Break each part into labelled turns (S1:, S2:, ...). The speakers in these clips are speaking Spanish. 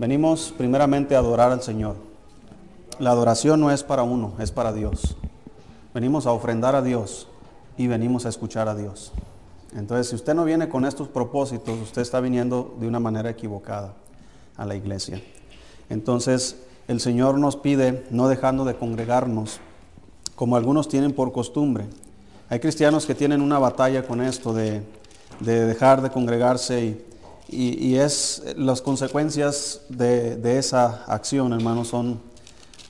S1: Venimos primeramente a adorar al Señor. La adoración no es para uno, es para Dios. Venimos a ofrendar a Dios y venimos a escuchar a Dios. Entonces, si usted no viene con estos propósitos, usted está viniendo de una manera equivocada a la iglesia. Entonces, el Señor nos pide no dejando de congregarnos, como algunos tienen por costumbre. Hay cristianos que tienen una batalla con esto de, dejar de congregarse y, es las consecuencias de, esa acción, hermanos, son,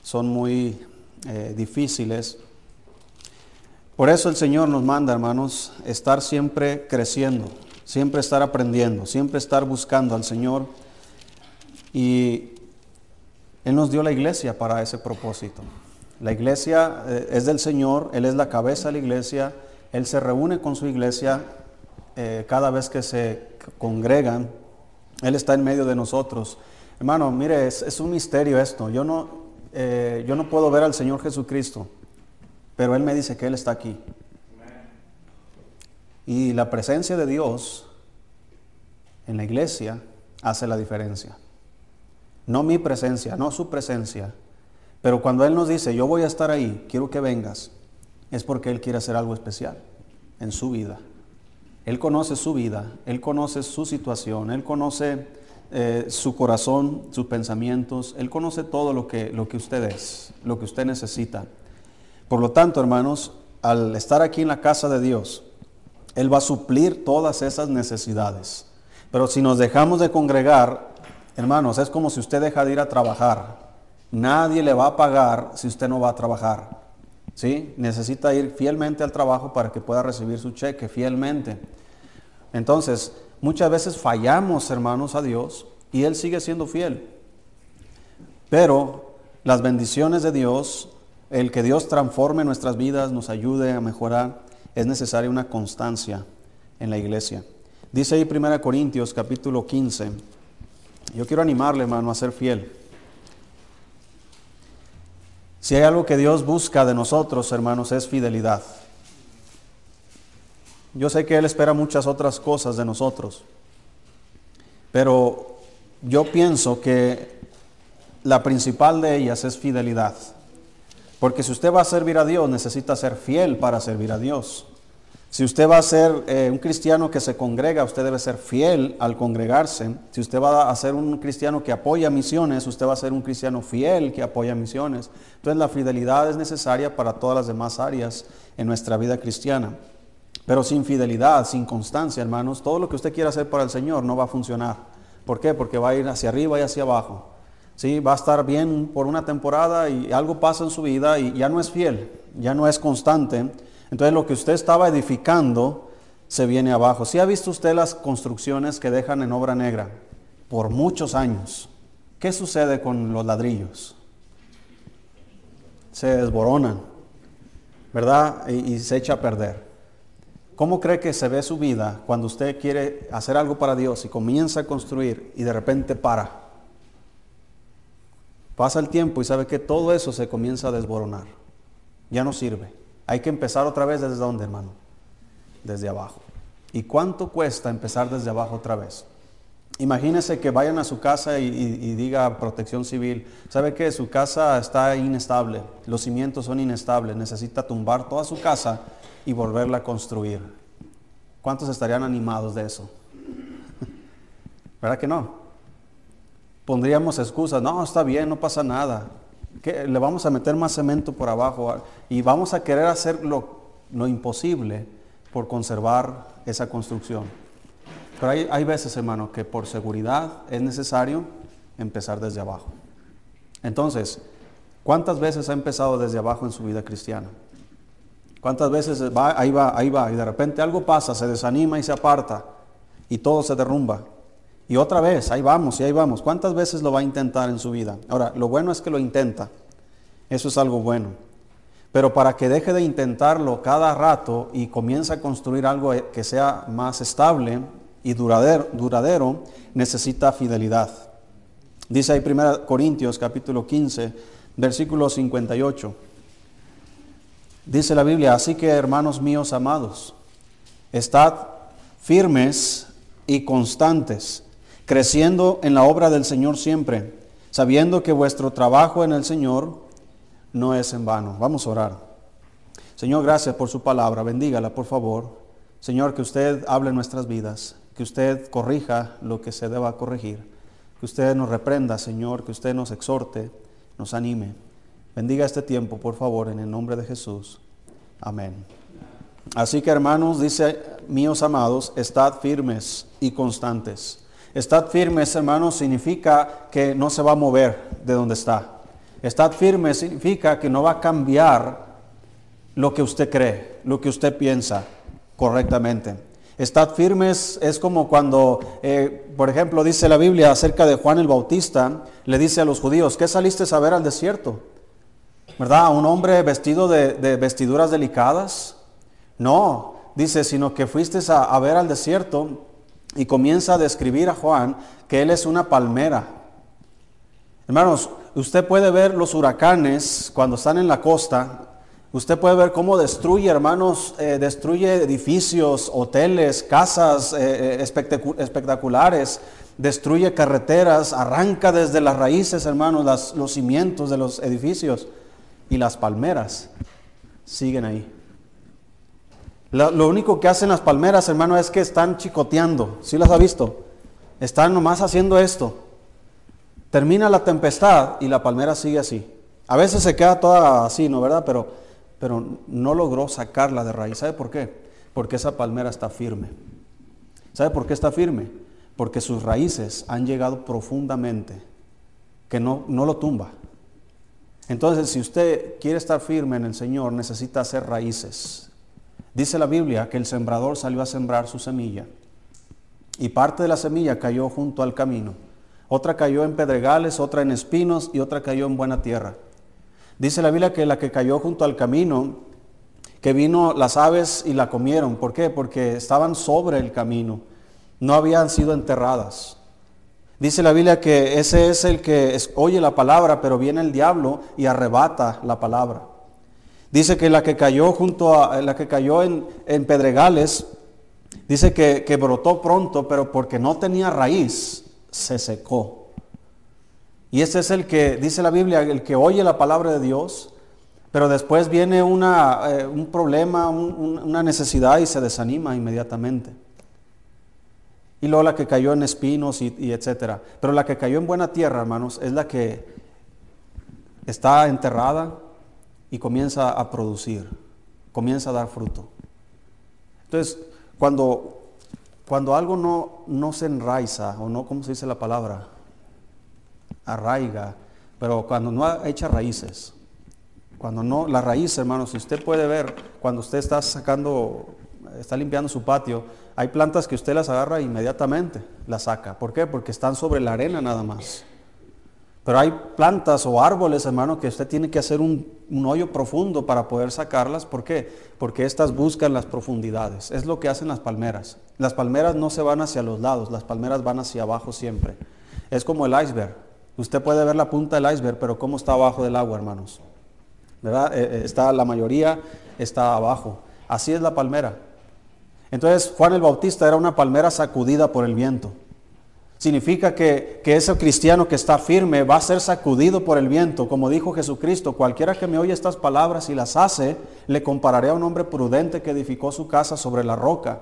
S1: son muy eh, difíciles. Por eso el Señor nos manda, hermanos, estar siempre creciendo, siempre estar aprendiendo, siempre estar buscando al Señor. Y Él nos dio la iglesia para ese propósito. La iglesia eh, es del Señor, Él es la cabeza de la iglesia, Él se reúne con su iglesia eh, cada vez que se congregan, Él está en medio de nosotros. Hermano, mire, es, un misterio esto. Yo no, eh, yo no puedo ver al Señor Jesucristo pero Él me dice que Él está aquí. Y la presencia de Dios en la iglesia hace la diferencia. No mi presencia, no su presencia. Pero cuando Él nos dice, yo voy a estar ahí, quiero que vengas, es porque Él quiere hacer algo especial en su vida. Él conoce su vida, Él conoce su situación, Él conoce eh, su corazón, sus pensamientos, Él conoce todo lo que, lo que usted es, lo que usted necesita. Por lo tanto, hermanos, al estar aquí en la casa de Dios, Él va a suplir todas esas necesidades. Pero si nos dejamos de congregar, hermanos, es como si usted deja de ir a trabajar. Nadie le va a pagar si usted no va a trabajar. ¿Sí? Necesita ir fielmente al trabajo para que pueda recibir su cheque fielmente. Entonces, muchas veces fallamos, hermanos, a Dios y Él sigue siendo fiel. Pero las bendiciones de Dios el que Dios transforme nuestras vidas, nos ayude a mejorar, es necesaria una constancia en la iglesia. Dice ahí 1 Corintios capítulo 15. Yo quiero animarle, hermano, a ser fiel. Si hay algo que Dios busca de nosotros, hermanos, es fidelidad. Yo sé que Él espera muchas otras cosas de nosotros, pero yo pienso que la principal de ellas es fidelidad. Porque si usted va a servir a Dios, necesita ser fiel para servir a Dios. Si usted va a ser eh, un cristiano que se congrega, usted debe ser fiel al congregarse. Si usted va a ser un cristiano que apoya misiones, usted va a ser un cristiano fiel que apoya misiones. Entonces la fidelidad es necesaria para todas las demás áreas en nuestra vida cristiana. Pero sin fidelidad, sin constancia, hermanos, todo lo que usted quiera hacer para el Señor no va a funcionar. ¿Por qué? Porque va a ir hacia arriba y hacia abajo. ¿sí? va a estar bien por una temporada y algo pasa en su vida y ya no es fiel, ya no es constante. Entonces lo que usted estaba edificando se viene abajo. ¿Sí ha visto usted las construcciones que dejan en obra negra por muchos años? ¿Qué sucede con los ladrillos? Se desboronan, ¿verdad? Y se echa a perder. ¿Cómo cree que se ve su vida cuando usted quiere hacer algo para Dios y comienza a construir y de repente para? Pasa el tiempo y sabe que todo eso se comienza a desboronar. Ya no sirve. Hay que empezar otra vez desde dónde, hermano? Desde abajo. ¿Y cuánto cuesta empezar desde abajo otra vez? Imagínese que vayan a su casa y, diga protección civil, ¿sabe que su casa está inestable? Los cimientos son inestables, necesita tumbar toda su casa y volverla a construir. ¿Cuántos estarían animados de eso? ¿Verdad que no? pondríamos excusas, no, está bien, no pasa nada. Le vamos a meter más cemento por abajo y vamos a querer hacer lo, imposible por conservar esa construcción. Pero hay, hay veces, hermano, que por seguridad es necesario empezar desde abajo. Entonces, ¿cuántas veces ha empezado desde abajo en su vida cristiana? ¿Cuántas veces va, ahí va, ahí va, y de repente algo pasa, se desanima y se aparta, y todo se derrumba? Y otra vez, ahí vamos y ahí vamos. ¿Cuántas veces lo va a intentar en su vida? Ahora, lo bueno es que lo intenta. Eso es algo bueno. Pero para que deje de intentarlo cada rato y comience a construir algo que sea más estable y duradero, duradero necesita fidelidad. Dice ahí 1 Corintios capítulo 15, versículo 58. Dice la Biblia, así que hermanos míos amados, estad firmes y constantes creciendo en la obra del Señor siempre, sabiendo que vuestro trabajo en el Señor no es en vano. Vamos a orar. Señor, gracias por su palabra. Bendígala, por favor. Señor, que usted hable en nuestras vidas, que usted corrija lo que se deba corregir, que usted nos reprenda, Señor, que usted nos exhorte, nos anime. Bendiga este tiempo, por favor, en el nombre de Jesús. Amén. Así que hermanos, dice, míos amados, estad firmes y constantes. Estad firmes, hermanos, significa que no se va a mover de donde está. Estad firmes significa que no va a cambiar lo que usted cree, lo que usted piensa correctamente. Estad firmes es como cuando, eh, por ejemplo, dice la Biblia acerca de Juan el Bautista, le dice a los judíos, ¿qué saliste a ver al desierto? ¿Verdad? ¿A un hombre vestido de, vestiduras delicadas? No, dice, sino que fuiste a, ver al desierto y comienza a describir a Juan que él es una palmera. Hermanos, usted puede ver los huracanes cuando están en la costa, Usted puede ver cómo destruye, hermanos, eh, destruye edificios, hoteles, casas eh, eh, espectaculares, destruye carreteras, arranca desde las raíces, hermanos, los cimientos de los edificios y las palmeras siguen ahí. Lo, único que hacen las palmeras, hermano, es que están chicoteando. ¿Sí las ha visto? Están nomás haciendo esto. Termina la tempestad y la palmera sigue así. A veces se queda toda así, ¿no? ¿Verdad? Pero pero no logró sacarla de raíz. ¿Sabe por qué? Porque esa palmera está firme. ¿Sabe por qué está firme? Porque sus raíces han llegado profundamente, que no, no lo tumba. Entonces, si usted quiere estar firme en el Señor, necesita hacer raíces. Dice la Biblia que el sembrador salió a sembrar su semilla y parte de la semilla cayó junto al camino. Otra cayó en pedregales, otra en espinos y otra cayó en buena tierra. Dice la Biblia que la que cayó junto al camino, que vino las aves y la comieron. ¿Por qué? Porque estaban sobre el camino, no habían sido enterradas. Dice la Biblia que ese es el que oye la palabra, pero viene el diablo y arrebata la palabra. Dice que la que cayó junto a la que cayó en, pedregales, dice que, que brotó pronto, pero porque no tenía raíz, se secó. Y ese es el que, dice la Biblia, el que oye la palabra de Dios, pero después viene una, eh, un problema, una necesidad y se desanima inmediatamente. Y luego la que cayó en espinos y, y, etcétera. Pero la que cayó en buena tierra, hermanos, es la que está enterrada y comienza a producir, comienza a dar fruto. Entonces, cuando, cuando algo no, no se enraiza, o no, ¿cómo se dice la palabra? arraiga, pero cuando no echa raíces, cuando no, la raíz, hermanos, si usted puede ver, cuando usted está sacando, está limpiando su patio, hay plantas que usted las agarra inmediatamente, las saca. ¿Por qué? Porque están sobre la arena nada más. Pero hay plantas o árboles, hermano, que usted tiene que hacer un, hoyo profundo para poder sacarlas. ¿Por qué? Porque estas buscan las profundidades. Es lo que hacen las palmeras. Las palmeras no se van hacia los lados, las palmeras van hacia abajo siempre. Es como el iceberg. Usted puede ver la punta del iceberg, pero ¿cómo está abajo del agua, hermanos? ¿Verdad? Eh, eh, está, la mayoría está abajo. Así es la palmera. Entonces, Juan el Bautista era una palmera sacudida por el viento. Significa que, que, ese cristiano que está firme va a ser sacudido por el viento. Como dijo Jesucristo, cualquiera que me oye estas palabras y las hace, le compararé a un hombre prudente que edificó su casa sobre la roca.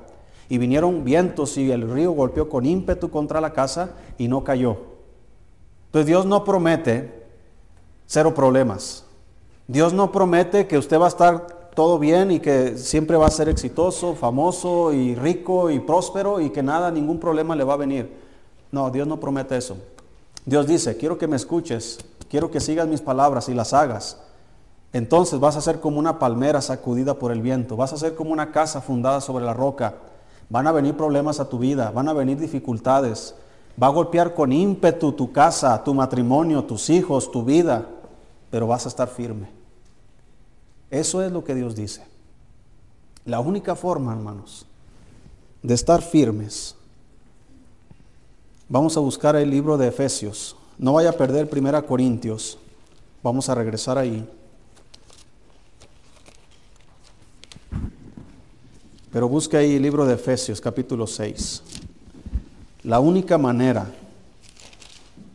S1: Y vinieron vientos y el río golpeó con ímpetu contra la casa y no cayó entonces Dios no promete cero problemas. Dios no promete que usted va a estar todo bien y que siempre va a ser exitoso, famoso y rico y próspero y que nada, ningún problema le va a venir. No, Dios no promete eso. Dios dice, quiero que me escuches, quiero que sigas mis palabras y las hagas. Entonces vas a ser como una palmera sacudida por el viento, vas a ser como una casa fundada sobre la roca. Van a venir problemas a tu vida, van a venir dificultades, Va a golpear con ímpetu tu casa, tu matrimonio, tus hijos, tu vida, pero vas a estar firme. Eso es lo que Dios dice. La única forma, hermanos, de estar firmes. Vamos a buscar el libro de Efesios. No vaya a perder Primera Corintios. Vamos a regresar ahí. Pero busque ahí el libro de Efesios, capítulo 6. la única manera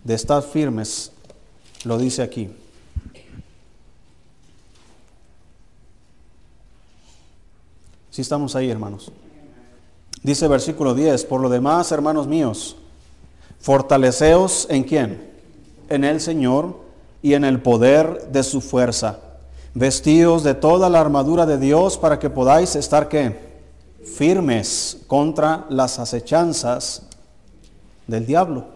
S1: de estar firmes, lo dice aquí. Si estamos ahí, hermanos. Dice versículo 10, por lo demás, hermanos míos, fortaleceos en quién? En el Señor y en el poder de su fuerza. Vestidos de toda la armadura de Dios para que podáis estar qué? Firmes contra las acechanzas del diablo.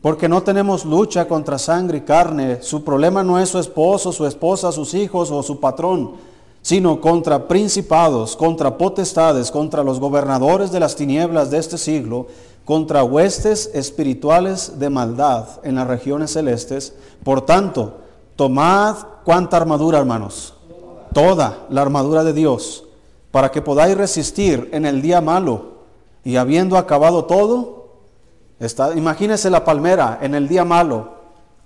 S1: Porque no tenemos lucha contra sangre y carne. Su problema no es su esposo, su esposa, sus hijos o su patrón, sino contra principados, contra potestades, contra los gobernadores de las tinieblas de este siglo, contra huestes espirituales de maldad en las regiones celestes. Por tanto, tomad cuánta armadura, hermanos. Toda la armadura de Dios, para que podáis resistir en el día malo. Y habiendo acabado todo, Está, imagínese la palmera en el día malo,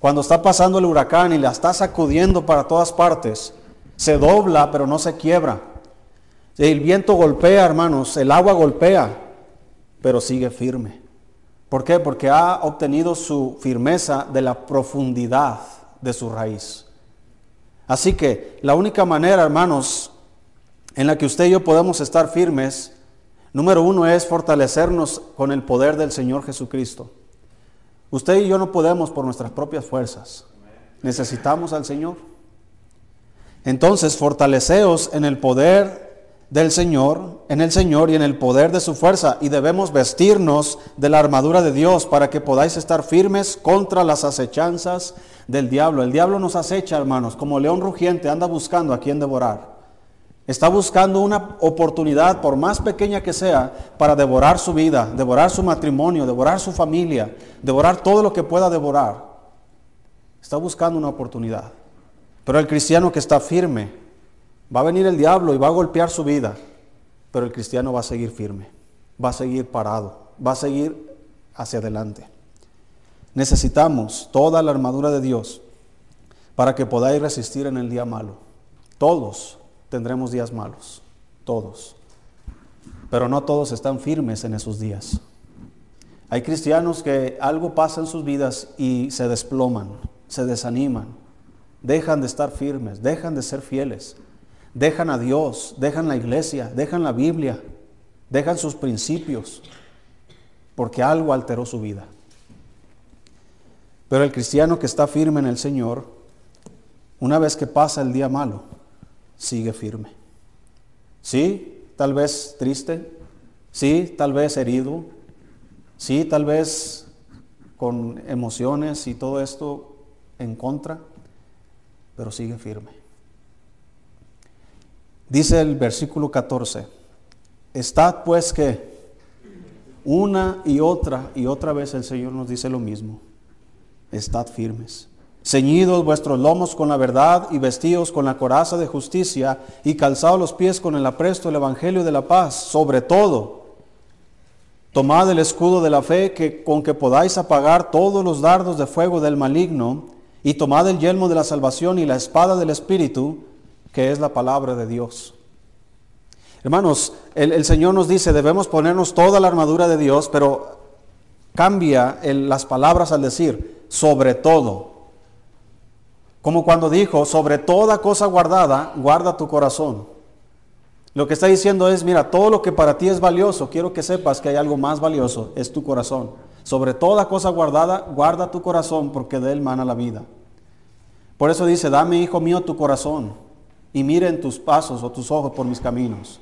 S1: cuando está pasando el huracán y la está sacudiendo para todas partes. Se dobla, pero no se quiebra. El viento golpea, hermanos, el agua golpea, pero sigue firme. ¿Por qué? Porque ha obtenido su firmeza de la profundidad de su raíz. Así que la única manera, hermanos, en la que usted y yo podemos estar firmes Número uno es fortalecernos con el poder del Señor Jesucristo. Usted y yo no podemos por nuestras propias fuerzas. Necesitamos al Señor. Entonces, fortaleceos en el poder del Señor, en el Señor y en el poder de su fuerza. Y debemos vestirnos de la armadura de Dios para que podáis estar firmes contra las acechanzas del diablo. El diablo nos acecha, hermanos, como león rugiente, anda buscando a quien devorar. Está buscando una oportunidad, por más pequeña que sea, para devorar su vida, devorar su matrimonio, devorar su familia, devorar todo lo que pueda devorar. Está buscando una oportunidad. Pero el cristiano que está firme, va a venir el diablo y va a golpear su vida, pero el cristiano va a seguir firme, va a seguir parado, va a seguir hacia adelante. Necesitamos toda la armadura de Dios para que podáis resistir en el día malo. Todos tendremos días malos, todos. Pero no todos están firmes en esos días. Hay cristianos que algo pasa en sus vidas y se desploman, se desaniman, dejan de estar firmes, dejan de ser fieles, dejan a Dios, dejan la iglesia, dejan la Biblia, dejan sus principios, porque algo alteró su vida. Pero el cristiano que está firme en el Señor, una vez que pasa el día malo, sigue firme. Sí, tal vez triste, sí, tal vez herido, sí, tal vez con emociones y todo esto en contra, pero sigue firme. Dice el versículo 14, estad pues que una y otra y otra vez el Señor nos dice lo mismo, estad firmes ceñidos vuestros lomos con la verdad y vestidos con la coraza de justicia y calzados los pies con el apresto del Evangelio de la paz, sobre todo. Tomad el escudo de la fe que, con que podáis apagar todos los dardos de fuego del maligno y tomad el yelmo de la salvación y la espada del Espíritu, que es la palabra de Dios. Hermanos, el, Señor nos dice, debemos ponernos toda la armadura de Dios, pero cambia las palabras al decir, sobre todo. Como cuando dijo, sobre toda cosa guardada, guarda tu corazón. Lo que está diciendo es, mira, todo lo que para ti es valioso, quiero que sepas que hay algo más valioso, es tu corazón. Sobre toda cosa guardada, guarda tu corazón, porque de él mana la vida. Por eso dice, dame, hijo mío, tu corazón, y miren tus pasos o tus ojos por mis caminos.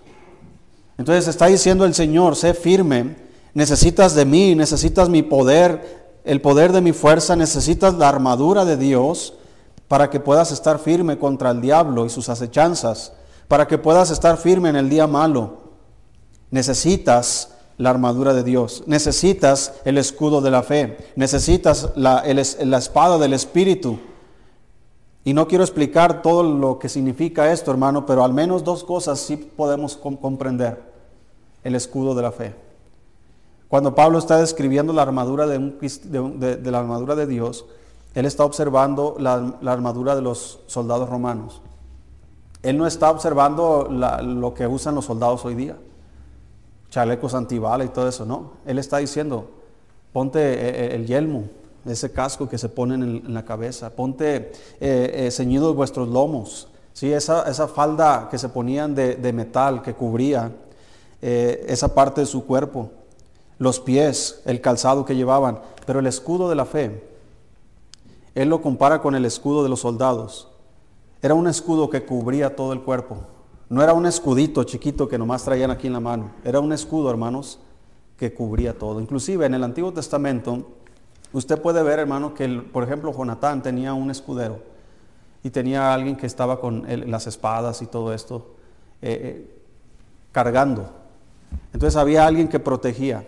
S1: Entonces está diciendo el Señor, sé firme, necesitas de mí, necesitas mi poder, el poder de mi fuerza, necesitas la armadura de Dios para que puedas estar firme contra el diablo y sus acechanzas, para que puedas estar firme en el día malo. Necesitas la armadura de Dios, necesitas el escudo de la fe, necesitas la, la espada del Espíritu. Y no quiero explicar todo lo que significa esto, hermano, pero al menos dos cosas sí podemos comprender. El escudo de la fe. Cuando Pablo está describiendo la armadura de, de la armadura de Dios, él está observando la, armadura de los soldados romanos. Él no está observando lo que usan los soldados hoy día. chalecos antibala y todo eso, no. Él está diciendo, ponte eh, eh, el yelmo, ese casco que se ponen en, la cabeza, ponte eh, ceñidos vuestros lomos, ¿sí? esa, esa falda que se ponían de, de metal que cubría esa parte de su cuerpo, los pies, el calzado que llevaban, pero el escudo de la fe, él lo compara con el escudo de los soldados. Era un escudo que cubría todo el cuerpo. No era un escudito chiquito que nomás traían aquí en la mano. Era un escudo, hermanos, que cubría todo. Inclusive en el Antiguo Testamento, usted puede ver, hermano, que por ejemplo Jonatán tenía un escudero y tenía alguien que estaba con las espadas y todo esto eh, eh, cargando. Entonces había alguien que protegía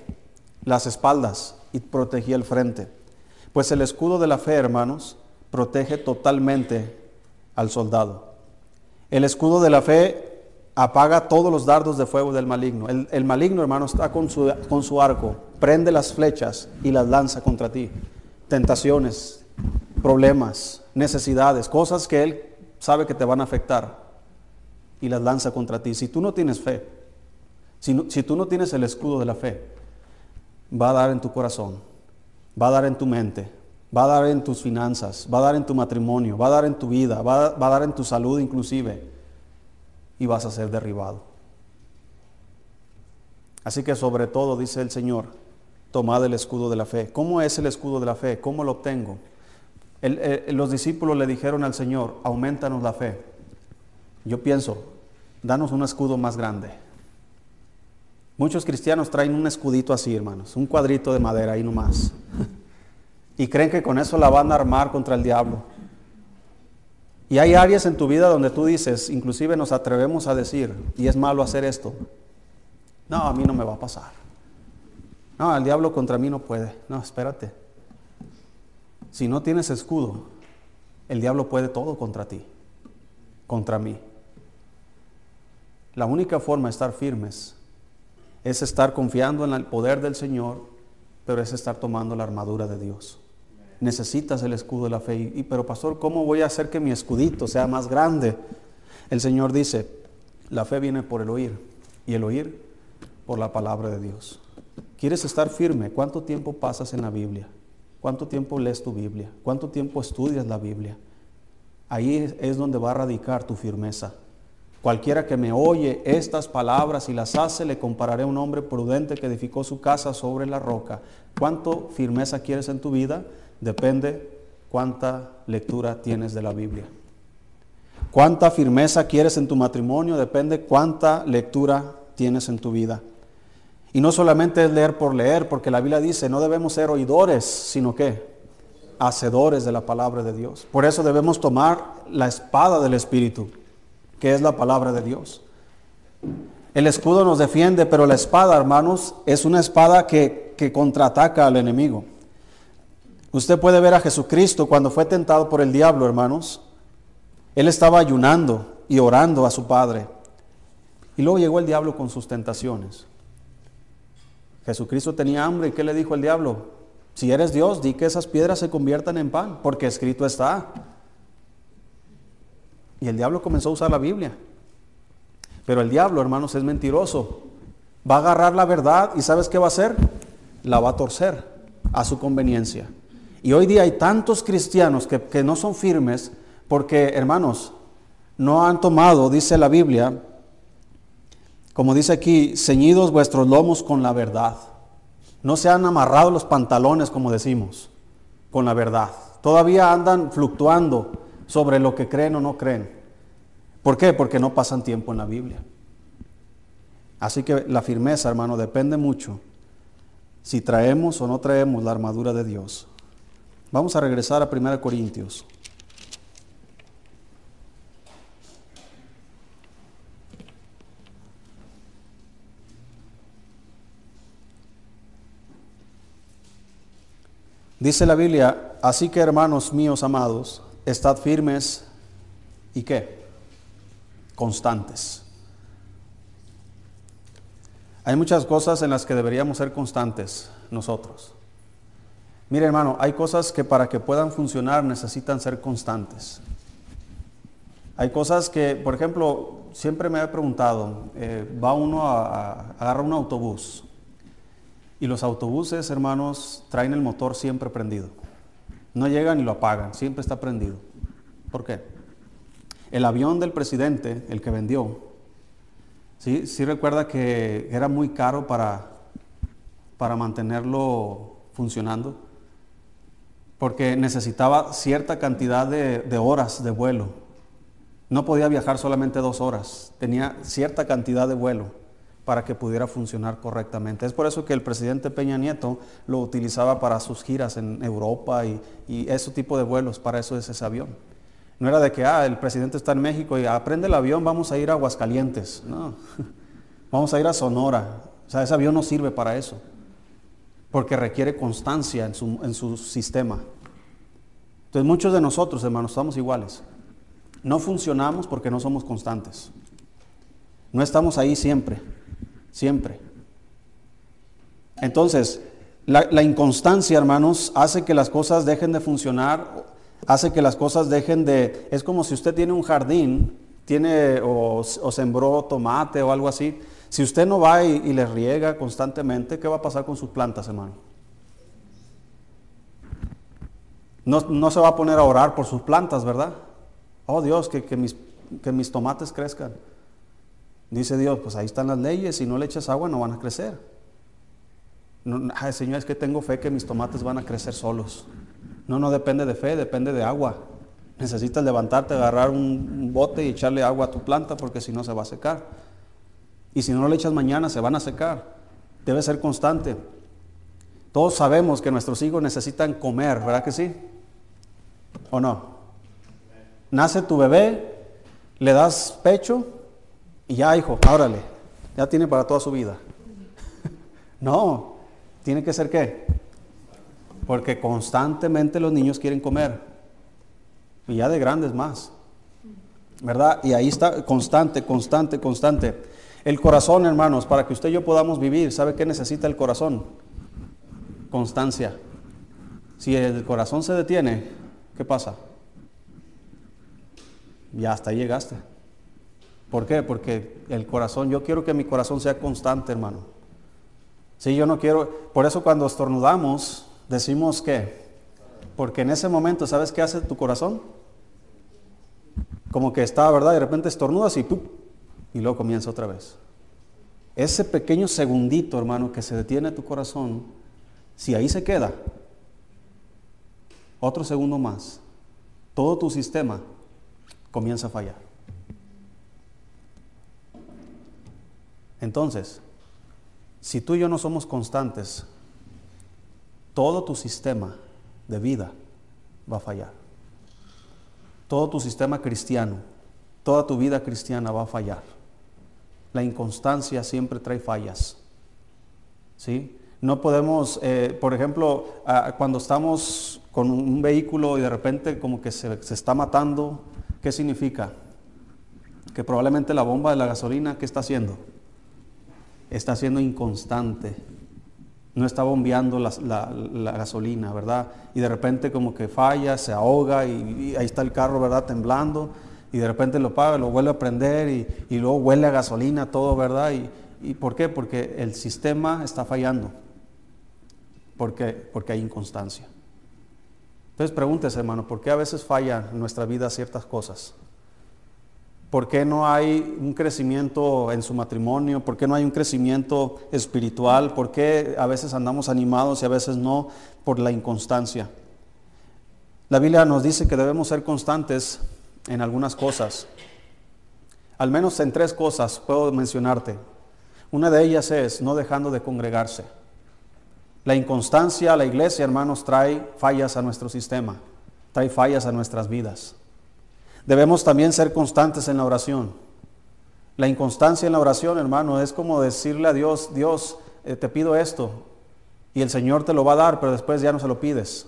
S1: las espaldas y protegía el frente. Pues el escudo de la fe, hermanos, protege totalmente al soldado. El escudo de la fe apaga todos los dardos de fuego del maligno. El, maligno, hermano, está con su, con su arco, prende las flechas y las lanza contra ti. Tentaciones, problemas, necesidades, cosas que él sabe que te van a afectar y las lanza contra ti. Si tú no tienes fe, si, tú no tienes el escudo de la fe, va a dar en tu corazón, va a dar en tu mente, va a dar en tus finanzas, va a dar en tu matrimonio, va a dar en tu vida, va va a dar en tu salud inclusive y vas a ser derribado. Así que sobre todo, dice el Señor, tomad el escudo de la fe. ¿Cómo es el escudo de la fe? ¿Cómo lo obtengo? los discípulos le dijeron al Señor, aumentanos la fe. Yo pienso, danos un escudo más grande. Muchos cristianos traen un escudito así, hermanos, un cuadrito de madera ahí nomás. y creen que con eso la van a armar contra el diablo. Y hay áreas en tu vida donde tú dices, inclusive nos atrevemos a decir, y es malo hacer esto. No, a mí no me va a pasar. No, el diablo contra mí no puede. No, espérate. Si no tienes escudo, el diablo puede todo contra ti, contra mí. La única forma de estar firmes es estar confiando en el poder del Señor, pero es estar tomando la armadura de Dios necesitas el escudo de la fe. Y, pero pastor, ¿cómo voy a hacer que mi escudito sea más grande? El Señor dice, la fe viene por el oír y el oír por la palabra de Dios. ¿Quieres estar firme? ¿Cuánto tiempo pasas en la Biblia? ¿Cuánto tiempo lees tu Biblia? ¿Cuánto tiempo estudias la Biblia? Ahí es donde va a radicar tu firmeza. Cualquiera que me oye estas palabras y las hace, le compararé a un hombre prudente que edificó su casa sobre la roca. ¿Cuánto firmeza quieres en tu vida? Depende cuánta lectura tienes de la Biblia. Cuánta firmeza quieres en tu matrimonio depende cuánta lectura tienes en tu vida. Y no solamente es leer por leer, porque la Biblia dice, no debemos ser oidores, sino que hacedores de la palabra de Dios. Por eso debemos tomar la espada del Espíritu, que es la palabra de Dios. El escudo nos defiende, pero la espada, hermanos, es una espada que, que contraataca al enemigo. Usted puede ver a Jesucristo cuando fue tentado por el diablo, hermanos. Él estaba ayunando y orando a su Padre. Y luego llegó el diablo con sus tentaciones. Jesucristo tenía hambre y ¿qué le dijo el diablo? Si eres Dios, di que esas piedras se conviertan en pan, porque escrito está. Y el diablo comenzó a usar la Biblia. Pero el diablo, hermanos, es mentiroso. Va a agarrar la verdad y ¿sabes qué va a hacer? La va a torcer a su conveniencia. Y hoy día hay tantos cristianos que, no son firmes porque, hermanos, no han tomado, dice la Biblia, como dice aquí, ceñidos vuestros lomos con la verdad. No se han amarrado los pantalones, como decimos, con la verdad. Todavía andan fluctuando sobre lo que creen o no creen. ¿Por qué? Porque no pasan tiempo en la Biblia. Así que la firmeza, hermano, depende mucho si traemos o no traemos la armadura de Dios. Vamos a regresar a 1 Corintios. Dice la Biblia, así que hermanos míos amados, estad firmes y qué? Constantes. Hay muchas cosas en las que deberíamos ser constantes nosotros. Mire hermano, hay cosas que para que puedan funcionar necesitan ser constantes. Hay cosas que, por ejemplo, siempre me he preguntado, eh, va uno a, a agarrar un autobús y los autobuses, hermanos, traen el motor siempre prendido. No llegan y lo apagan, siempre está prendido. ¿Por qué? El avión del presidente, el que vendió, sí, sí recuerda que era muy caro para, para mantenerlo funcionando, porque necesitaba cierta cantidad de, horas de vuelo. No podía viajar solamente dos horas, tenía cierta cantidad de vuelo para que pudiera funcionar correctamente. Es por eso que el presidente Peña Nieto lo utilizaba para sus giras en Europa y, ese tipo de vuelos, para eso es ese avión. No era de que, ah, el presidente está en México y aprende el avión, vamos a ir a Aguascalientes. No, vamos a ir a Sonora. O sea, ese avión no sirve para eso, porque requiere constancia en su, en su sistema. Entonces muchos de nosotros, hermanos, estamos iguales. No funcionamos porque no somos constantes. No estamos ahí siempre siempre. Entonces, la, inconstancia, hermanos, hace que las cosas dejen de funcionar, hace que las cosas dejen de... Es como si usted tiene un jardín, tiene o, sembró tomate o algo así. Si usted no va y, y le riega constantemente, ¿qué va a pasar con sus plantas, hermano? No, no, se va a poner a orar por sus plantas, ¿verdad? Oh Dios, que, que, mis, que mis tomates crezcan. Dice Dios, pues ahí están las leyes, si no le echas agua no van a crecer. No, ay, Señor, es que tengo fe que mis tomates van a crecer solos. No, no depende de fe, depende de agua. Necesitas levantarte, agarrar un bote y echarle agua a tu planta porque si no se va a secar. Y si no le echas mañana se van a secar. Debe ser constante. Todos sabemos que nuestros hijos necesitan comer, ¿verdad que sí? ¿O no? Nace tu bebé, le das pecho, y ya, hijo, árale, ya tiene para toda su vida. no, tiene que ser qué? Porque constantemente los niños quieren comer. Y ya de grandes más. ¿Verdad? Y ahí está constante, constante, constante. El corazón, hermanos, para que usted y yo podamos vivir, ¿sabe qué necesita el corazón? Constancia. Si el corazón se detiene, ¿qué pasa? Ya hasta ahí llegaste. ¿Por qué? Porque el corazón, yo quiero que mi corazón sea constante, hermano. Sí, yo no quiero, por eso cuando estornudamos, decimos que, porque en ese momento, ¿sabes qué hace tu corazón? Como que está, ¿verdad? De repente estornudas y ¡pum! Y luego comienza otra vez. Ese pequeño segundito, hermano, que se detiene tu corazón, si ahí se queda, otro segundo más, todo tu sistema comienza a fallar. Entonces, si tú y yo no somos constantes, todo tu sistema de vida va a fallar. Todo tu sistema cristiano, toda tu vida cristiana va a fallar. La inconstancia siempre trae fallas. ¿Sí? No podemos, eh, por ejemplo, cuando estamos con un vehículo y de repente como que se, se está matando, ¿qué significa? Que probablemente la bomba de la gasolina, ¿qué está haciendo? está siendo inconstante. No está bombeando la, gasolina, ¿verdad? Y de repente como que falla, se ahoga y, ahí está el carro, ¿verdad? Temblando y de repente lo paga, lo vuelve a prender y, luego huele a gasolina todo, ¿verdad? Y, ¿Y por qué? Porque el sistema está fallando. Porque, porque hay inconstancia. Entonces pregúntese, hermano, ¿por qué a veces falla en nuestra vida ciertas cosas? ¿Por qué no hay un crecimiento en su matrimonio? ¿Por qué no hay un crecimiento espiritual? ¿Por qué a veces andamos animados y a veces no por la inconstancia? La Biblia nos dice que debemos ser constantes en algunas cosas. Al menos en tres cosas puedo mencionarte. Una de ellas es no dejando de congregarse. La inconstancia a la iglesia, hermanos, trae fallas a nuestro sistema, trae fallas a nuestras vidas. Debemos también ser constantes en la oración. La inconstancia en la oración, hermano, es como decirle a Dios, Dios, eh, te pido esto, y el Señor te lo va a dar, pero después ya no se lo pides.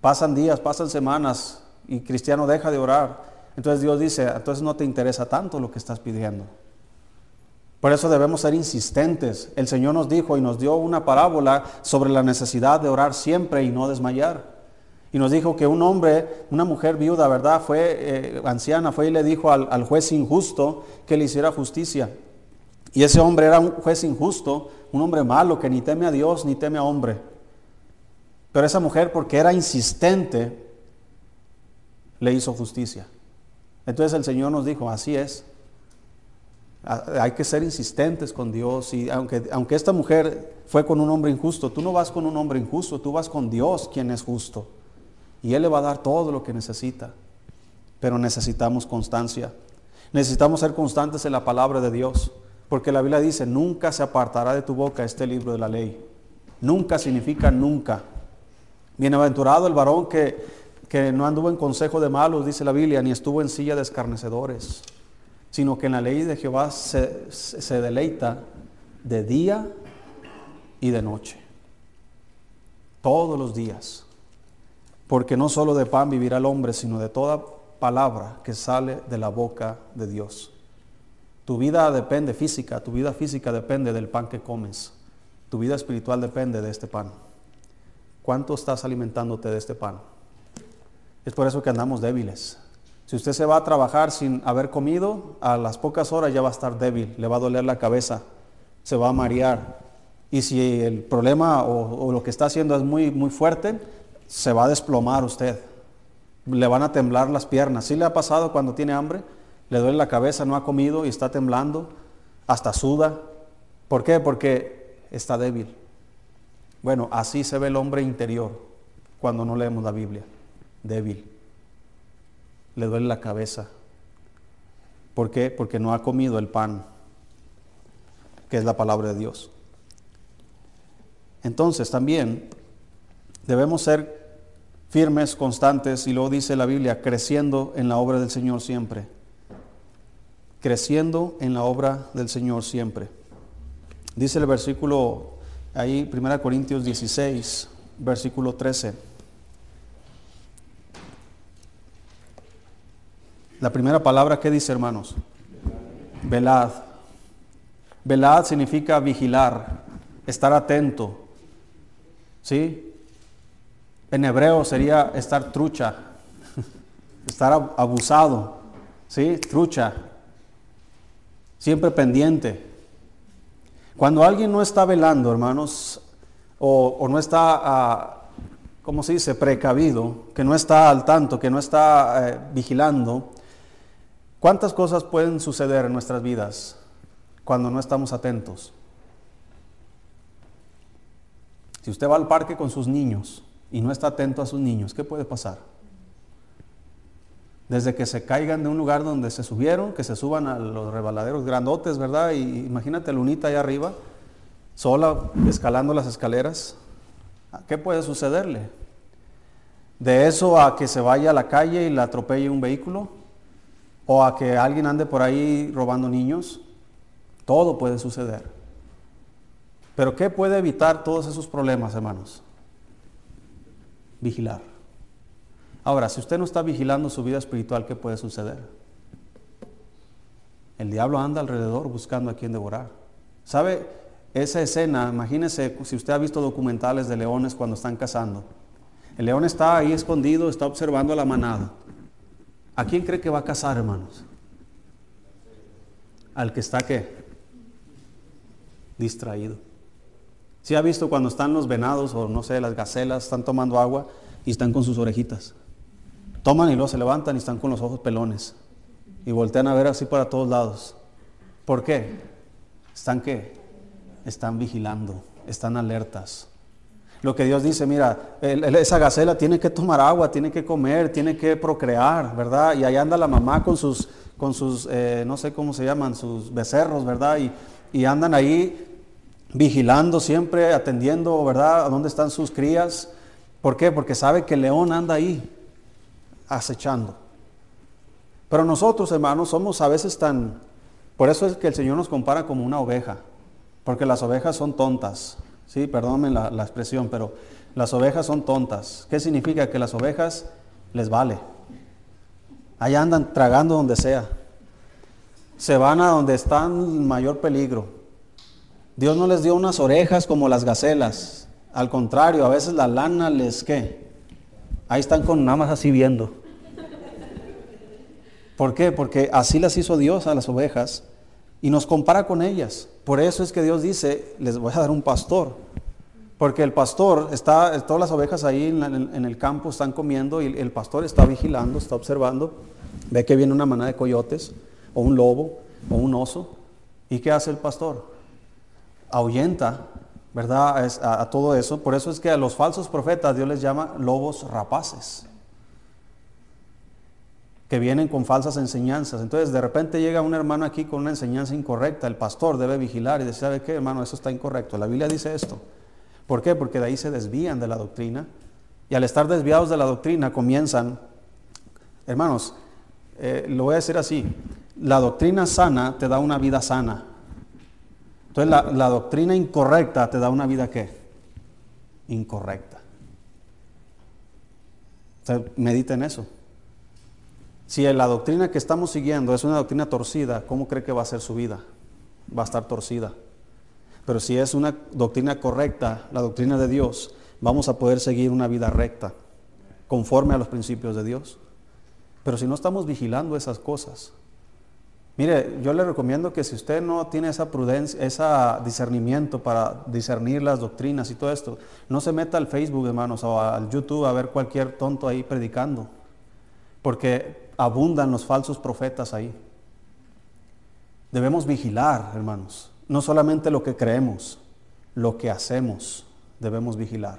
S1: Pasan días, pasan semanas, y cristiano deja de orar. Entonces Dios dice, entonces no te interesa tanto lo que estás pidiendo. Por eso debemos ser insistentes. El Señor nos dijo y nos dio una parábola sobre la necesidad de orar siempre y no desmayar. Y nos dijo que un hombre, una mujer viuda, ¿verdad? Fue eh, anciana, fue y le dijo al, al juez injusto que le hiciera justicia. Y ese hombre era un juez injusto, un hombre malo que ni teme a Dios ni teme a hombre. Pero esa mujer, porque era insistente, le hizo justicia. Entonces el Señor nos dijo, así es. Hay que ser insistentes con Dios y aunque, aunque esta mujer fue con un hombre injusto, tú no vas con un hombre injusto, tú vas con Dios quien es justo. Y Él le va a dar todo lo que necesita. Pero necesitamos constancia. Necesitamos ser constantes en la palabra de Dios. Porque la Biblia dice, nunca se apartará de tu boca este libro de la ley. Nunca significa nunca. Bienaventurado el varón que, que no anduvo en consejo de malos, dice la Biblia, ni estuvo en silla de escarnecedores sino que en la ley de Jehová se, deleita de día y de noche, todos los días, porque no solo de pan vivirá el hombre, sino de toda palabra que sale de la boca de Dios. Tu vida depende física, tu vida física depende del pan que comes, tu vida espiritual depende de este pan. ¿Cuánto estás alimentándote de este pan? Es por eso que andamos débiles, si usted se va a trabajar sin haber comido, a las pocas horas ya va a estar débil, le va a doler la cabeza, se va a marear. Y si el problema o, lo que está haciendo es muy, muy fuerte, se va a desplomar usted. Le van a temblar las piernas. ¿Sí le ha pasado cuando tiene hambre? Le duele la cabeza, no ha comido y está temblando, hasta suda. ¿Por qué? Porque está débil. Bueno, así se ve el hombre interior cuando no leemos la Biblia, débil le duele la cabeza. ¿Por qué? Porque no ha comido el pan, que es la palabra de Dios. Entonces también debemos ser firmes, constantes, y luego dice la Biblia, creciendo en la obra del Señor siempre. Creciendo en la obra del Señor siempre. Dice el versículo ahí, 1 Corintios 16, versículo 13. La primera palabra, ¿qué dice, hermanos? Velad. Velad significa vigilar, estar atento. ¿Sí? En hebreo sería estar trucha, estar abusado. ¿Sí? Trucha. Siempre pendiente. Cuando alguien no está velando, hermanos, o, no está, ah, ¿cómo se dice?, precavido, que no está al tanto, que no está eh, vigilando, ¿Cuántas cosas pueden suceder en nuestras vidas cuando no estamos atentos? Si usted va al parque con sus niños y no está atento a sus niños, ¿qué puede pasar? Desde que se caigan de un lugar donde se subieron, que se suban a los rebaladeros grandotes, ¿verdad? Y imagínate Lunita allá arriba, sola, escalando las escaleras. ¿Qué puede sucederle? De eso a que se vaya a la calle y la atropelle un vehículo, o a que alguien ande por ahí robando niños. Todo puede suceder. Pero ¿qué puede evitar todos esos problemas, hermanos? Vigilar. Ahora, si usted no está vigilando su vida espiritual, ¿qué puede suceder? El diablo anda alrededor buscando a quien devorar. ¿Sabe? Esa escena, imagínese si usted ha visto documentales de leones cuando están cazando. El león está ahí escondido, está observando a la manada. ¿A quién cree que va a casar, hermanos? Al que está qué? Distraído. Si ha visto cuando están los venados o no sé, las gacelas, están tomando agua y están con sus orejitas. Toman y luego se levantan y están con los ojos pelones. Y voltean a ver así para todos lados. ¿Por qué? ¿Están qué? Están vigilando, están alertas. Lo que Dios dice, mira, esa gacela tiene que tomar agua, tiene que comer, tiene que procrear, ¿verdad? Y ahí anda la mamá con sus, con sus eh, no sé cómo se llaman, sus becerros, ¿verdad? Y, y andan ahí vigilando siempre, atendiendo, ¿verdad? A dónde están sus crías. ¿Por qué? Porque sabe que el león anda ahí, acechando. Pero nosotros, hermanos, somos a veces tan... Por eso es que el Señor nos compara como una oveja, porque las ovejas son tontas. Sí, perdónenme la, la expresión, pero las ovejas son tontas. ¿Qué significa? Que las ovejas les vale. Allá andan tragando donde sea. Se van a donde está en mayor peligro. Dios no les dio unas orejas como las gacelas. Al contrario, a veces la lana les ¿qué? Ahí están con nada más así viendo. ¿Por qué? Porque así las hizo Dios a las ovejas y nos compara con ellas. Por eso es que Dios dice, les voy a dar un pastor. Porque el pastor está, todas las ovejas ahí en, el campo están comiendo y el pastor está vigilando, está observando, ve que viene una manada de coyotes o un lobo o un oso. ¿Y qué hace el pastor? Ahuyenta, ¿verdad? a, todo eso. Por eso es que a los falsos profetas Dios les llama lobos rapaces que vienen con falsas enseñanzas. Entonces de repente llega un hermano aquí con una enseñanza incorrecta, el pastor debe vigilar y decir, ¿sabe qué hermano? Eso está incorrecto. La Biblia dice esto. ¿Por qué? Porque de ahí se desvían de la doctrina. Y al estar desviados de la doctrina comienzan, hermanos, eh, lo voy a decir así, la doctrina sana te da una vida sana. Entonces la, doctrina incorrecta te da una vida qué? Incorrecta. Entonces, mediten eso. Si la doctrina que estamos siguiendo es una doctrina torcida, ¿cómo cree que va a ser su vida? Va a estar torcida. Pero si es una doctrina correcta, la doctrina de Dios, vamos a poder seguir una vida recta, conforme a los principios de Dios. Pero si no estamos vigilando esas cosas, mire, yo le recomiendo que si usted no tiene esa prudencia, ese discernimiento para discernir las doctrinas y todo esto, no se meta al Facebook, hermanos, o al YouTube a ver cualquier tonto ahí predicando. Porque abundan los falsos profetas ahí. Debemos vigilar, hermanos, no solamente lo que creemos, lo que hacemos, debemos vigilar.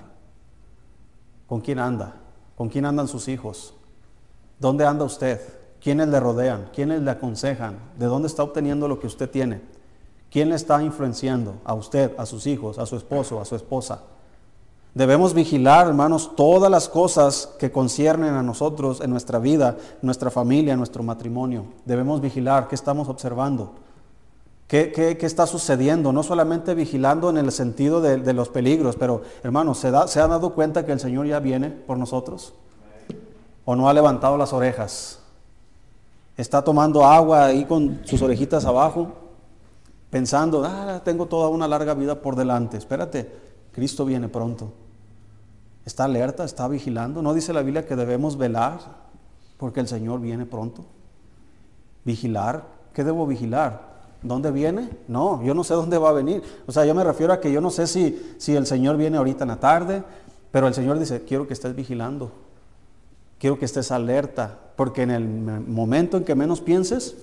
S1: ¿Con quién anda? ¿Con quién andan sus hijos? ¿Dónde anda usted? ¿Quiénes le rodean? ¿Quiénes le aconsejan? ¿De dónde está obteniendo lo que usted tiene? ¿Quién le está influenciando? A usted, a sus hijos, a su esposo, a su esposa. Debemos vigilar, hermanos, todas las cosas que conciernen a nosotros en nuestra vida, nuestra familia, nuestro matrimonio. Debemos vigilar qué estamos observando, qué, qué, está sucediendo. No solamente vigilando en el sentido de, los peligros, pero hermanos, ¿se, ¿se ha dado cuenta que el Señor ya viene por nosotros? ¿O no ha levantado las orejas? ¿Está tomando agua ahí con sus orejitas abajo? Pensando, ah, tengo toda una larga vida por delante. Espérate, Cristo viene pronto. ¿Está alerta? ¿Está vigilando? ¿No dice la Biblia que debemos velar porque el Señor viene pronto? ¿Vigilar? ¿Qué debo vigilar? ¿Dónde viene? No, yo no sé dónde va a venir. O sea, yo me refiero a que yo no sé si, si el Señor viene ahorita en la tarde, pero el Señor dice, quiero que estés vigilando, quiero que estés alerta, porque en el momento en que menos pienses,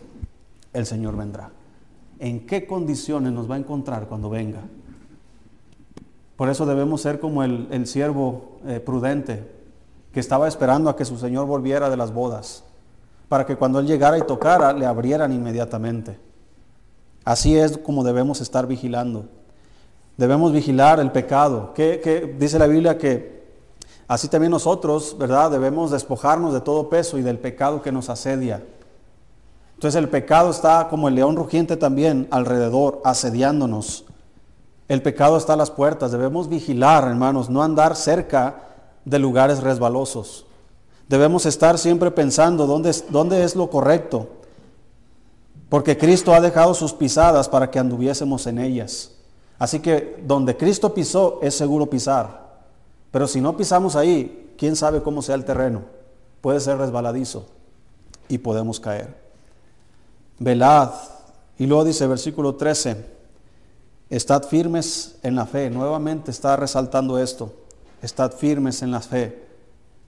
S1: el Señor vendrá. ¿En qué condiciones nos va a encontrar cuando venga? Por eso debemos ser como el, siervo eh, prudente que estaba esperando a que su Señor volviera de las bodas, para que cuando Él llegara y tocara, le abrieran inmediatamente. Así es como debemos estar vigilando. Debemos vigilar el pecado. ¿Qué, dice la Biblia que así también nosotros, ¿verdad? Debemos despojarnos de todo peso y del pecado que nos asedia. Entonces el pecado está como el león rugiente también alrededor, asediándonos. El pecado está a las puertas. Debemos vigilar, hermanos, no andar cerca de lugares resbalosos. Debemos estar siempre pensando dónde, dónde es lo correcto. Porque Cristo ha dejado sus pisadas para que anduviésemos en ellas. Así que donde Cristo pisó es seguro pisar. Pero si no pisamos ahí, quién sabe cómo sea el terreno. Puede ser resbaladizo y podemos caer. Velad. Y luego dice versículo 13. Estad firmes en la fe. Nuevamente está resaltando esto. Estad firmes en la fe.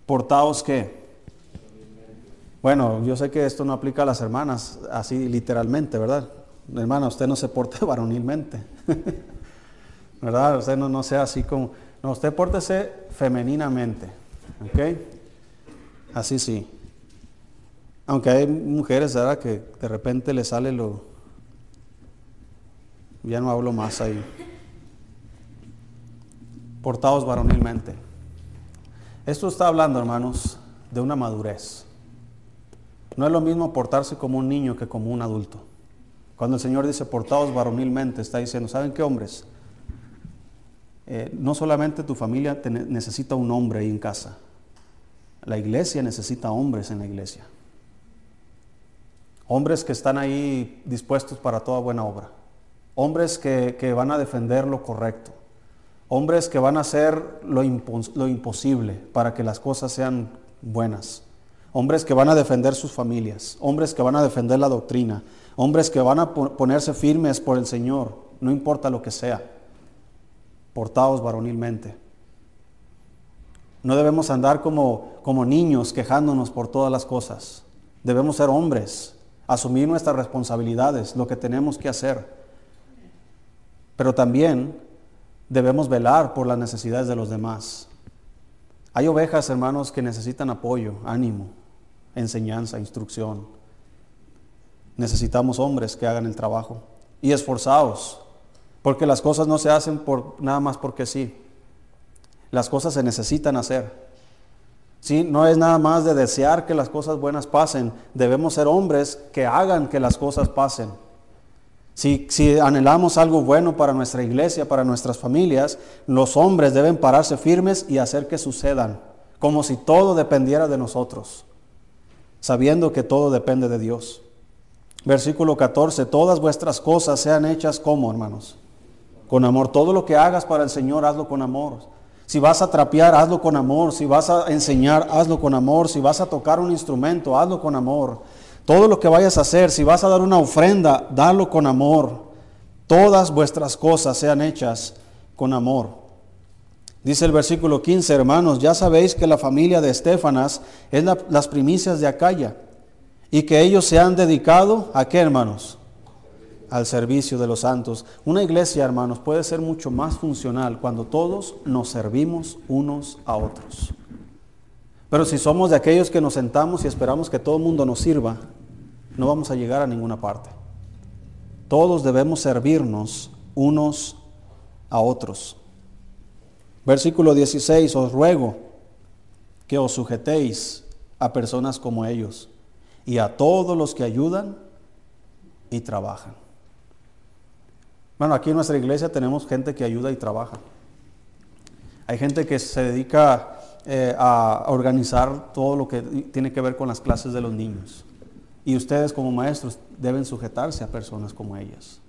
S1: Portaos qué. Bueno, yo sé que esto no aplica a las hermanas así literalmente, ¿verdad? Hermana, usted no se porte varonilmente. ¿Verdad? Usted no, no sea así como... No, usted pórtese femeninamente. ¿Ok? Así sí. Aunque hay mujeres, ¿verdad? Que de repente le sale lo, ya no hablo más ahí. Portados varonilmente. Esto está hablando, hermanos, de una madurez. No es lo mismo portarse como un niño que como un adulto. Cuando el Señor dice portados varonilmente, está diciendo, ¿saben qué hombres? Eh, no solamente tu familia necesita un hombre ahí en casa, la iglesia necesita hombres en la iglesia. Hombres que están ahí dispuestos para toda buena obra hombres que, van a defender lo correcto, Hombres que van a hacer lo, lo imposible para que las cosas sean buenas. Hombres que van a defender sus familias. Hombres que van a defender la doctrina. Hombres que van a ponerse firmes por el Señor, no importa lo que sea. Portados varonilmente. No debemos andar como, como niños quejándonos por todas las cosas. Debemos ser hombres, asumir nuestras responsabilidades, lo que tenemos que hacer. Pero también debemos velar por las necesidades de los demás. Hay ovejas, hermanos, que necesitan apoyo, ánimo, enseñanza, instrucción. Necesitamos hombres que hagan el trabajo y esforzados, porque las cosas no se hacen por nada más porque sí. Las cosas se necesitan hacer. ¿Sí? No es nada más de desear que las cosas buenas pasen. Debemos ser hombres que hagan que las cosas pasen. Si, anhelamos algo bueno para nuestra iglesia, para nuestras familias, los hombres deben pararse firmes y hacer que sucedan, como si todo dependiera de nosotros, sabiendo que todo depende de Dios. Versículo 14, todas vuestras cosas sean hechas como, hermanos, con amor. Todo lo que hagas para el Señor, hazlo con amor. Si vas a trapear, hazlo con amor. Si vas a enseñar, hazlo con amor. Si vas a tocar un instrumento, hazlo con amor. Todo lo que vayas a hacer, si vas a dar una ofrenda, dalo con amor. Todas vuestras cosas sean hechas con amor. Dice el versículo 15, hermanos, ya sabéis que la familia de Estefanas es las primicias de Acaya y que ellos se han dedicado a qué, hermanos? al servicio de los santos. Una iglesia, hermanos, puede ser mucho más funcional cuando todos nos servimos unos a otros. Pero si somos de aquellos que nos sentamos y esperamos que todo el mundo nos sirva, no vamos a llegar a ninguna parte. Todos debemos servirnos unos a otros. Versículo 16, os ruego que os sujetéis a personas como ellos y a todos los que ayudan y trabajan. Bueno, aquí en nuestra iglesia tenemos gente que ayuda y trabaja. Hay gente que se dedica eh, a organizar todo lo que tiene que ver con las clases de los niños. Y ustedes como maestros deben sujetarse a personas como ellas.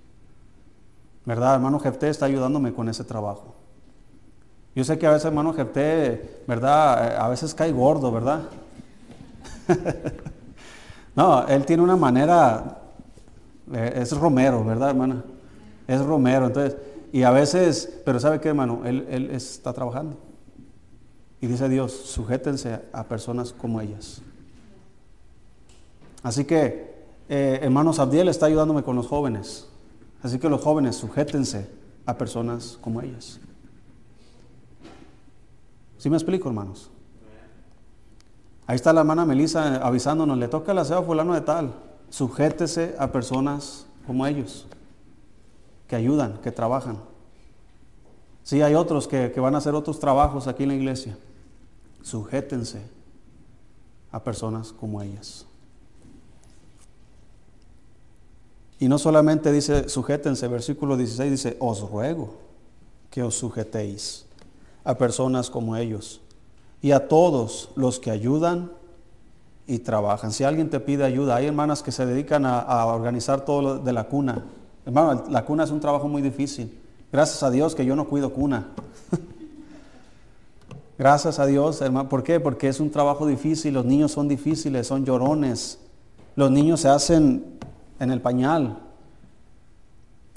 S1: ¿Verdad? Hermano Jefté está ayudándome con ese trabajo. Yo sé que a veces hermano Jefté, ¿verdad? Eh, a veces cae gordo, ¿verdad? no, él tiene una manera, eh, es Romero, ¿verdad, hermana? es Romero, entonces, y a veces, pero ¿sabe qué, hermano? Él, él está trabajando. Y dice Dios, sujétense a personas como ellas. Así que, eh, hermanos, Abdiel está ayudándome con los jóvenes. Así que los jóvenes, sujétense a personas como ellas. ¿Sí me explico, hermanos? Ahí está la hermana Melissa avisándonos, le toca el aseo fulano de tal. Sujétese a personas como ellos que ayudan, que trabajan. Sí, hay otros que, van a hacer otros trabajos aquí en la iglesia. Sujétense a personas como ellas. Y no solamente dice sujétense, versículo 16 dice, os ruego que os sujetéis a personas como ellos y a todos los que ayudan y trabajan. Si alguien te pide ayuda, hay hermanas que se dedican a, organizar todo lo de la cuna, Hermano, la cuna es un trabajo muy difícil. Gracias a Dios que yo no cuido cuna. Gracias a Dios, hermano. ¿Por qué? Porque es un trabajo difícil, los niños son difíciles, son llorones. Los niños se hacen en el pañal.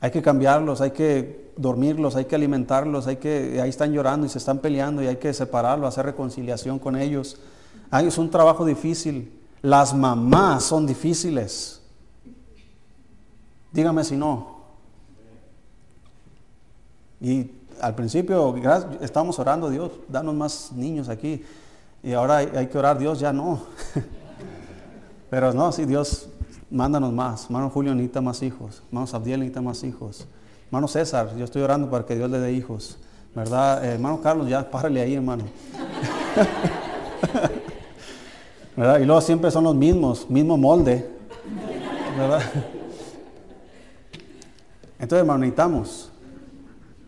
S1: Hay que cambiarlos, hay que dormirlos, hay que alimentarlos, hay que, ahí están llorando y se están peleando y hay que separarlos, hacer reconciliación con ellos. Es un trabajo difícil. Las mamás son difíciles. Dígame si no. Y al principio estábamos orando, Dios, danos más niños aquí. Y ahora hay, que orar, Dios, ya no. Pero no, sí, Dios, mándanos más. Hermano Julio necesita más hijos. Hermano Abdiel necesita más hijos. Hermano César, yo estoy orando para que Dios le dé hijos. ¿Verdad? Eh, hermano Carlos, ya párale ahí, hermano. ¿Verdad? Y luego siempre son los mismos, mismo molde. ¿Verdad? Entonces, hermano, necesitamos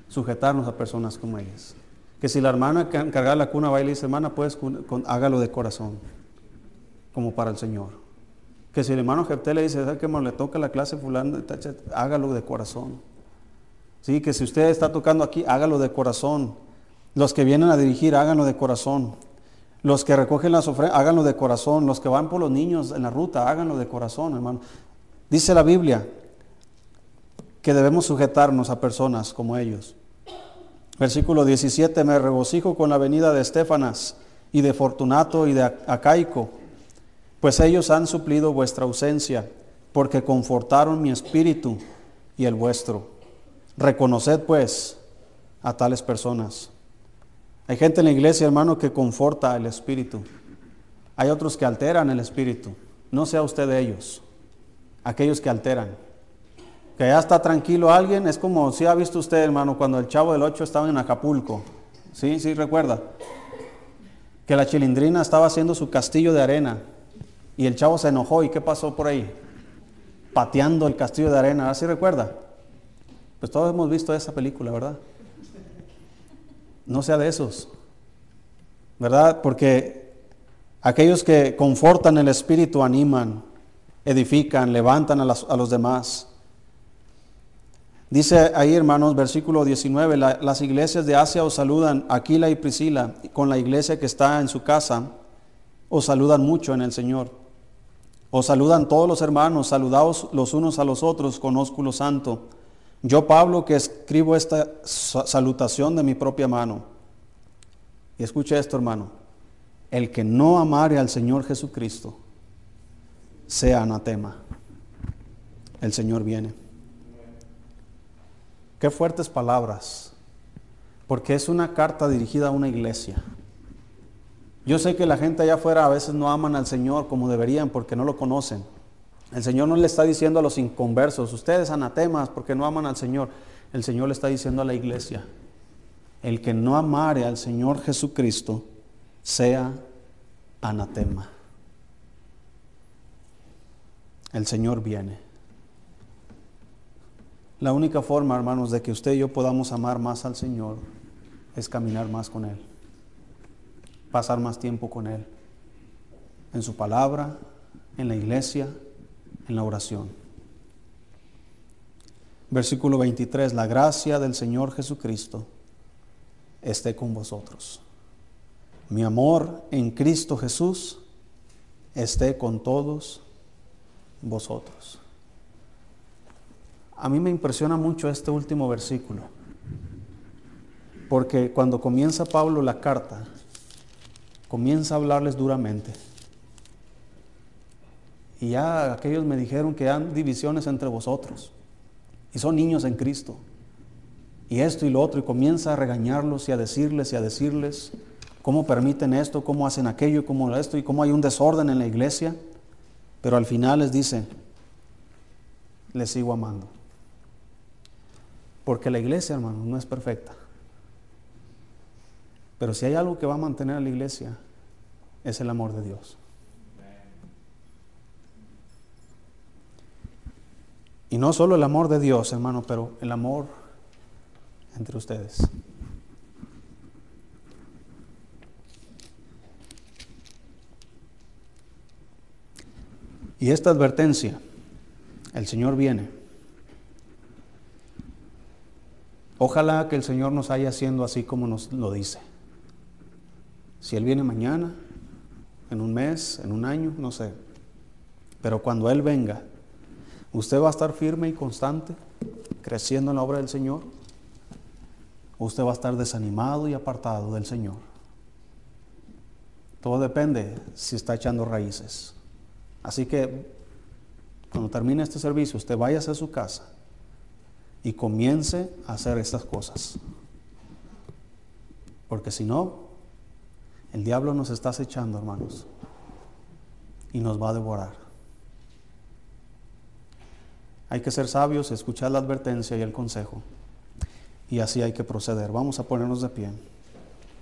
S1: sujetarnos a personas como ellas. Que si la hermana que encarga la cuna va y le dice, hermana, pues hágalo de corazón, como para el Señor. Que si el hermano Jepté le dice, ¿sabes que le toca la clase fulano? Hágalo de corazón. Sí, que si usted está tocando aquí, hágalo de corazón. Los que vienen a dirigir, háganlo de corazón. Los que recogen las ofrendas, háganlo de corazón. Los que van por los niños en la ruta, háganlo de corazón, hermano. Dice la Biblia que debemos sujetarnos a personas como ellos. Versículo 17, me regocijo con la venida de Estefanas y de Fortunato y de Acaico, pues ellos han suplido vuestra ausencia, porque confortaron mi espíritu y el vuestro. Reconoced pues a tales personas. Hay gente en la iglesia, hermano, que conforta el espíritu. Hay otros que alteran el espíritu. No sea usted de ellos, aquellos que alteran. Que ya está tranquilo alguien, es como si ha visto usted, hermano, cuando el chavo del 8 estaba en Acapulco. Sí, sí, recuerda. Que la chilindrina estaba haciendo su castillo de arena y el chavo se enojó. ¿Y qué pasó por ahí? Pateando el castillo de arena. ¿Así recuerda? Pues todos hemos visto esa película, ¿verdad? No sea de esos, ¿verdad? Porque aquellos que confortan el espíritu animan, edifican, levantan a, los demás. Dice ahí, hermanos, versículo 19, las iglesias de Asia os saludan, Aquila y Priscila, con la iglesia que está en su casa, os saludan mucho en el Señor. Os saludan todos los hermanos, saludaos los unos a los otros con ósculo santo. Yo, Pablo, que escribo esta salutación de mi propia mano. Y escuche esto, hermano. El que no amare al Señor Jesucristo, sea anatema. El Señor viene. Qué fuertes palabras, porque es una carta dirigida a una iglesia. Yo sé que la gente allá afuera a veces no aman al Señor como deberían porque no lo conocen. El Señor no le está diciendo a los inconversos, ustedes anatemas porque no aman al Señor. El Señor le está diciendo a la iglesia, el que no amare al Señor Jesucristo sea anatema. El Señor viene. La única forma, hermanos, de que usted y yo podamos amar más al Señor es caminar más con Él, pasar más tiempo con Él, en su palabra, en la iglesia, en la oración. Versículo 23, la gracia del Señor Jesucristo esté con vosotros. Mi amor en Cristo Jesús esté con todos vosotros. A mí me impresiona mucho este último versículo, porque cuando comienza Pablo la carta, comienza a hablarles duramente y ya aquellos me dijeron que hay divisiones entre vosotros. Y son niños en Cristo. Y esto y lo otro. Y comienza a regañarlos y a decirles y a decirles cómo permiten esto, cómo hacen aquello, cómo esto y cómo hay un desorden en la iglesia. Pero al final les dice, les sigo amando. Porque la iglesia, hermano, no es perfecta. Pero si hay algo que va a mantener a la iglesia, es el amor de Dios. Y no solo el amor de Dios, hermano, pero el amor entre ustedes. Y esta advertencia, el Señor viene. Ojalá que el Señor nos haya haciendo así como nos lo dice. Si Él viene mañana, en un mes, en un año, no sé. Pero cuando Él venga, ¿Usted va a estar firme y constante, creciendo en la obra del Señor? ¿O usted va a estar desanimado y apartado del Señor? Todo depende si está echando raíces. Así que cuando termine este servicio, usted vaya a su casa y comience a hacer estas cosas. Porque si no, el diablo nos está acechando, hermanos, y nos va a devorar. Hay que ser sabios, escuchar la advertencia y el consejo. Y así hay que proceder. Vamos a ponernos de pie.